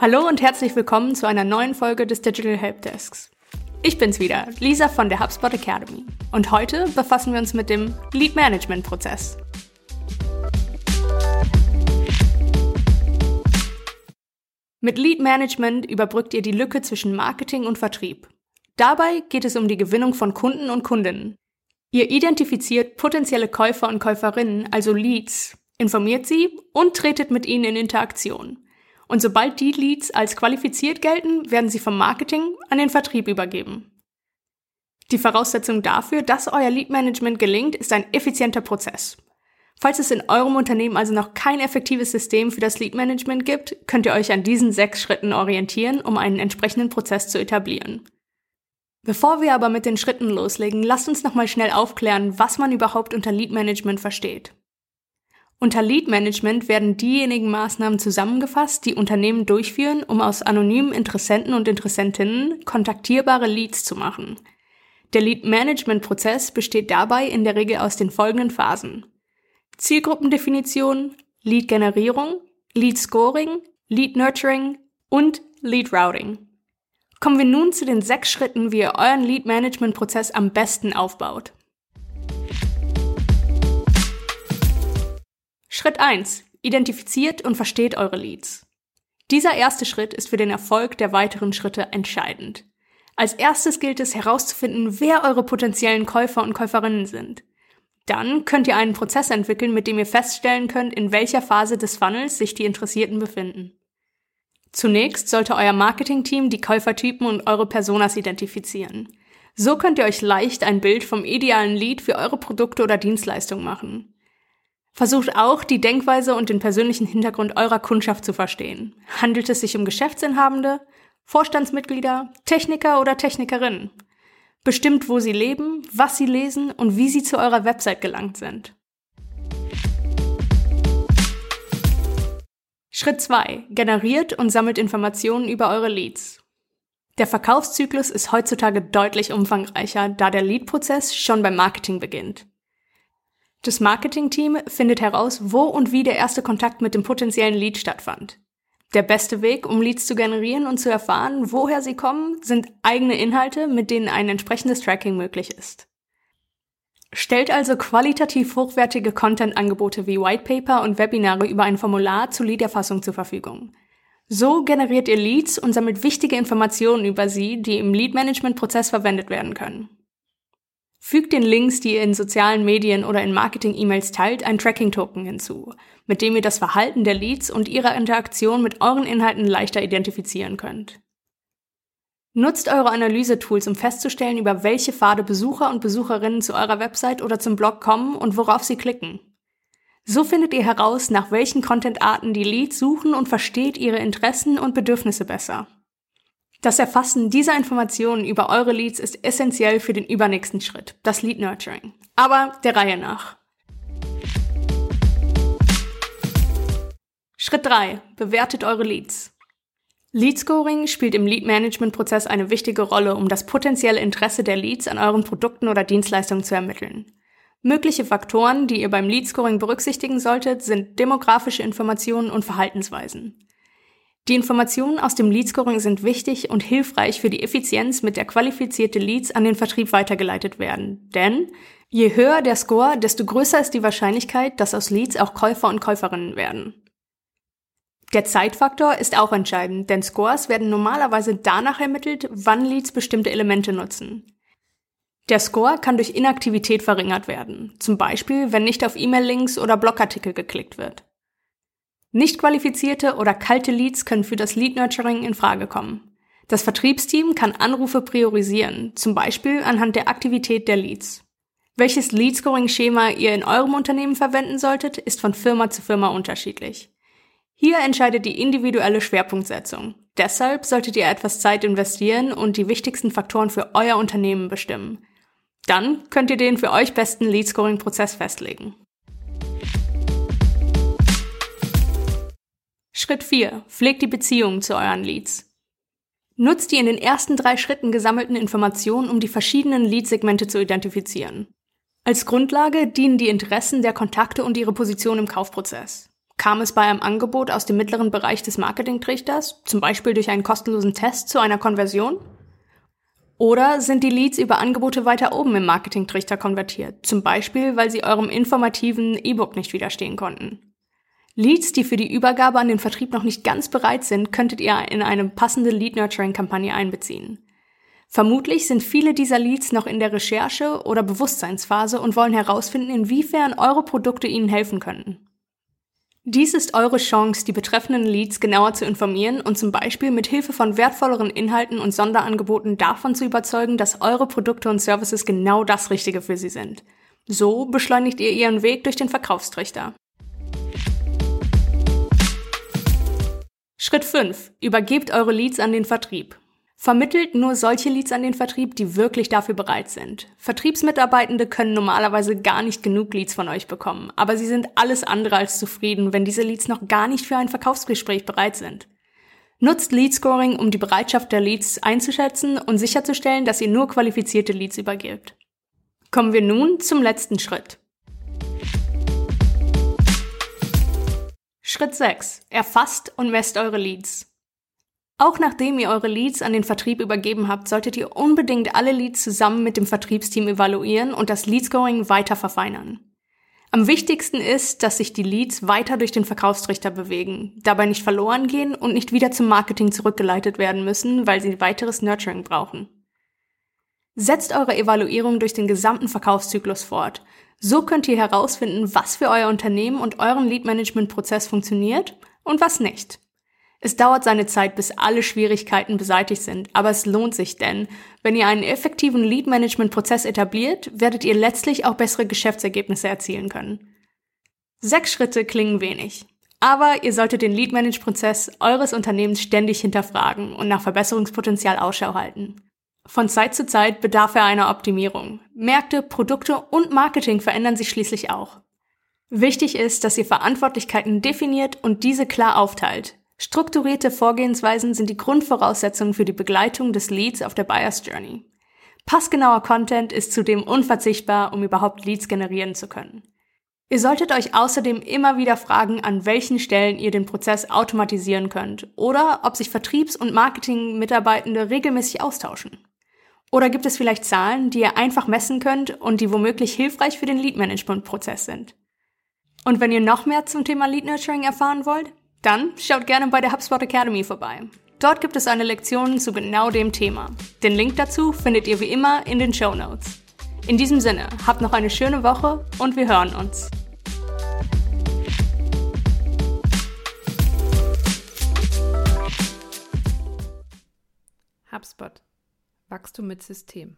Hallo und herzlich willkommen zu einer neuen Folge des Digital Helpdesks. Ich bin's wieder, Lisa von der HubSpot Academy. Und heute befassen wir uns mit dem Lead Management Prozess. Mit Lead Management überbrückt ihr die Lücke zwischen Marketing und Vertrieb. Dabei geht es um die Gewinnung von Kunden und Kundinnen. Ihr identifiziert potenzielle Käufer und Käuferinnen, also Leads, informiert sie und tretet mit ihnen in Interaktion. Und sobald die Leads als qualifiziert gelten, werden sie vom Marketing an den Vertrieb übergeben. Die Voraussetzung dafür, dass euer Lead Management gelingt, ist ein effizienter Prozess. Falls es in eurem Unternehmen also noch kein effektives System für das Lead Management gibt, könnt ihr euch an diesen sechs Schritten orientieren, um einen entsprechenden Prozess zu etablieren. Bevor wir aber mit den Schritten loslegen, lasst uns nochmal schnell aufklären, was man überhaupt unter Lead Management versteht. Unter Lead Management werden diejenigen Maßnahmen zusammengefasst, die Unternehmen durchführen, um aus anonymen Interessenten und Interessentinnen kontaktierbare Leads zu machen. Der Lead Management Prozess besteht dabei in der Regel aus den folgenden Phasen. Zielgruppendefinition, Lead Generierung, Lead Scoring, Lead Nurturing und Lead Routing. Kommen wir nun zu den sechs Schritten, wie ihr euren Lead Management Prozess am besten aufbaut. Schritt 1. Identifiziert und versteht eure Leads. Dieser erste Schritt ist für den Erfolg der weiteren Schritte entscheidend. Als erstes gilt es herauszufinden, wer eure potenziellen Käufer und Käuferinnen sind. Dann könnt ihr einen Prozess entwickeln, mit dem ihr feststellen könnt, in welcher Phase des Funnels sich die Interessierten befinden. Zunächst sollte euer Marketingteam die Käufertypen und eure Personas identifizieren. So könnt ihr euch leicht ein Bild vom idealen Lead für eure Produkte oder Dienstleistungen machen. Versucht auch, die Denkweise und den persönlichen Hintergrund eurer Kundschaft zu verstehen. Handelt es sich um Geschäftsinhabende, Vorstandsmitglieder, Techniker oder Technikerinnen? Bestimmt, wo sie leben, was sie lesen und wie sie zu eurer Website gelangt sind. Schritt 2. Generiert und sammelt Informationen über eure Leads. Der Verkaufszyklus ist heutzutage deutlich umfangreicher, da der Lead-Prozess schon beim Marketing beginnt. Das Marketing-Team findet heraus, wo und wie der erste Kontakt mit dem potenziellen Lead stattfand. Der beste Weg, um Leads zu generieren und zu erfahren, woher sie kommen, sind eigene Inhalte, mit denen ein entsprechendes Tracking möglich ist. Stellt also qualitativ hochwertige Content-Angebote wie Whitepaper und Webinare über ein Formular zur Leaderfassung zur Verfügung. So generiert ihr Leads und sammelt wichtige Informationen über sie, die im Lead-Management-Prozess verwendet werden können. Fügt den Links, die ihr in sozialen Medien oder in Marketing-E-Mails teilt, ein Tracking-Token hinzu, mit dem ihr das Verhalten der Leads und ihrer Interaktion mit euren Inhalten leichter identifizieren könnt. Nutzt eure Analyse-Tools, um festzustellen, über welche Pfade Besucher und Besucherinnen zu eurer Website oder zum Blog kommen und worauf sie klicken. So findet ihr heraus, nach welchen Content-Arten die Leads suchen und versteht ihre Interessen und Bedürfnisse besser. Das Erfassen dieser Informationen über eure Leads ist essentiell für den übernächsten Schritt, das Lead Nurturing. Aber der Reihe nach. Schritt 3. Bewertet eure Leads. Lead Scoring spielt im Lead Management Prozess eine wichtige Rolle, um das potenzielle Interesse der Leads an euren Produkten oder Dienstleistungen zu ermitteln. Mögliche Faktoren, die ihr beim Lead Scoring berücksichtigen solltet, sind demografische Informationen und Verhaltensweisen. Die Informationen aus dem Lead Scoring sind wichtig und hilfreich für die Effizienz, mit der qualifizierte Leads an den Vertrieb weitergeleitet werden. Denn je höher der Score, desto größer ist die Wahrscheinlichkeit, dass aus Leads auch Käufer und Käuferinnen werden. Der Zeitfaktor ist auch entscheidend, denn Scores werden normalerweise danach ermittelt, wann Leads bestimmte Elemente nutzen. Der Score kann durch Inaktivität verringert werden, zum Beispiel wenn nicht auf E-Mail-Links oder Blogartikel geklickt wird. Nicht qualifizierte oder kalte Leads können für das Lead Nurturing in Frage kommen. Das Vertriebsteam kann Anrufe priorisieren, zum Beispiel anhand der Aktivität der Leads. Welches Lead-Scoring-Schema ihr in eurem Unternehmen verwenden solltet, ist von Firma zu Firma unterschiedlich. Hier entscheidet die individuelle Schwerpunktsetzung. Deshalb solltet ihr etwas Zeit investieren und die wichtigsten Faktoren für euer Unternehmen bestimmen. Dann könnt ihr den für euch besten Lead-Scoring-Prozess festlegen. Schritt 4. Pflegt die Beziehung zu euren Leads. Nutzt die in den ersten drei Schritten gesammelten Informationen, um die verschiedenen Lead-Segmente zu identifizieren. Als Grundlage dienen die Interessen der Kontakte und ihre Position im Kaufprozess. Kam es bei einem Angebot aus dem mittleren Bereich des Marketingtrichters, zum Beispiel durch einen kostenlosen Test, zu einer Konversion? Oder sind die Leads über Angebote weiter oben im Marketingtrichter konvertiert, zum Beispiel weil sie eurem informativen E-Book nicht widerstehen konnten? Leads, die für die Übergabe an den Vertrieb noch nicht ganz bereit sind, könntet ihr in eine passende Lead-Nurturing-Kampagne einbeziehen. Vermutlich sind viele dieser Leads noch in der Recherche oder Bewusstseinsphase und wollen herausfinden, inwiefern eure Produkte ihnen helfen könnten. Dies ist eure Chance, die betreffenden Leads genauer zu informieren und zum Beispiel mit Hilfe von wertvolleren Inhalten und Sonderangeboten davon zu überzeugen, dass eure Produkte und Services genau das Richtige für sie sind. So beschleunigt ihr ihren Weg durch den Verkaufstrichter. Schritt 5. Übergebt eure Leads an den Vertrieb. Vermittelt nur solche Leads an den Vertrieb, die wirklich dafür bereit sind. Vertriebsmitarbeitende können normalerweise gar nicht genug Leads von euch bekommen, aber sie sind alles andere als zufrieden, wenn diese Leads noch gar nicht für ein Verkaufsgespräch bereit sind. Nutzt Lead Scoring, um die Bereitschaft der Leads einzuschätzen und sicherzustellen, dass ihr nur qualifizierte Leads übergebt. Kommen wir nun zum letzten Schritt. Schritt 6. Erfasst und messt eure Leads. Auch nachdem ihr eure Leads an den Vertrieb übergeben habt, solltet ihr unbedingt alle Leads zusammen mit dem Vertriebsteam evaluieren und das Lead-Scoring weiter verfeinern. Am wichtigsten ist, dass sich die Leads weiter durch den Verkaufstrichter bewegen, dabei nicht verloren gehen und nicht wieder zum Marketing zurückgeleitet werden müssen, weil sie weiteres Nurturing brauchen. Setzt eure Evaluierung durch den gesamten Verkaufszyklus fort. So könnt ihr herausfinden, was für euer Unternehmen und euren Lead-Management-Prozess funktioniert und was nicht. Es dauert seine Zeit, bis alle Schwierigkeiten beseitigt sind, aber es lohnt sich denn. Wenn ihr einen effektiven Lead-Management-Prozess etabliert, werdet ihr letztlich auch bessere Geschäftsergebnisse erzielen können. Sechs Schritte klingen wenig. Aber ihr solltet den Lead-Management-Prozess eures Unternehmens ständig hinterfragen und nach Verbesserungspotenzial Ausschau halten. Von Zeit zu Zeit bedarf er einer Optimierung. Märkte, Produkte und Marketing verändern sich schließlich auch. Wichtig ist, dass ihr Verantwortlichkeiten definiert und diese klar aufteilt. Strukturierte Vorgehensweisen sind die Grundvoraussetzung für die Begleitung des Leads auf der Buyer's Journey. Passgenauer Content ist zudem unverzichtbar, um überhaupt Leads generieren zu können. Ihr solltet euch außerdem immer wieder fragen, an welchen Stellen ihr den Prozess automatisieren könnt oder ob sich Vertriebs- und Marketing-Mitarbeitende regelmäßig austauschen. Oder gibt es vielleicht Zahlen, die ihr einfach messen könnt und die womöglich hilfreich für den Lead-Management-Prozess sind? Und wenn ihr noch mehr zum Thema Lead Nurturing erfahren wollt, dann schaut gerne bei der HubSpot Academy vorbei. Dort gibt es eine Lektion zu genau dem Thema. Den Link dazu findet ihr wie immer in den Show Notes. In diesem Sinne, habt noch eine schöne Woche und wir hören uns. HubSpot. Wachstum mit System.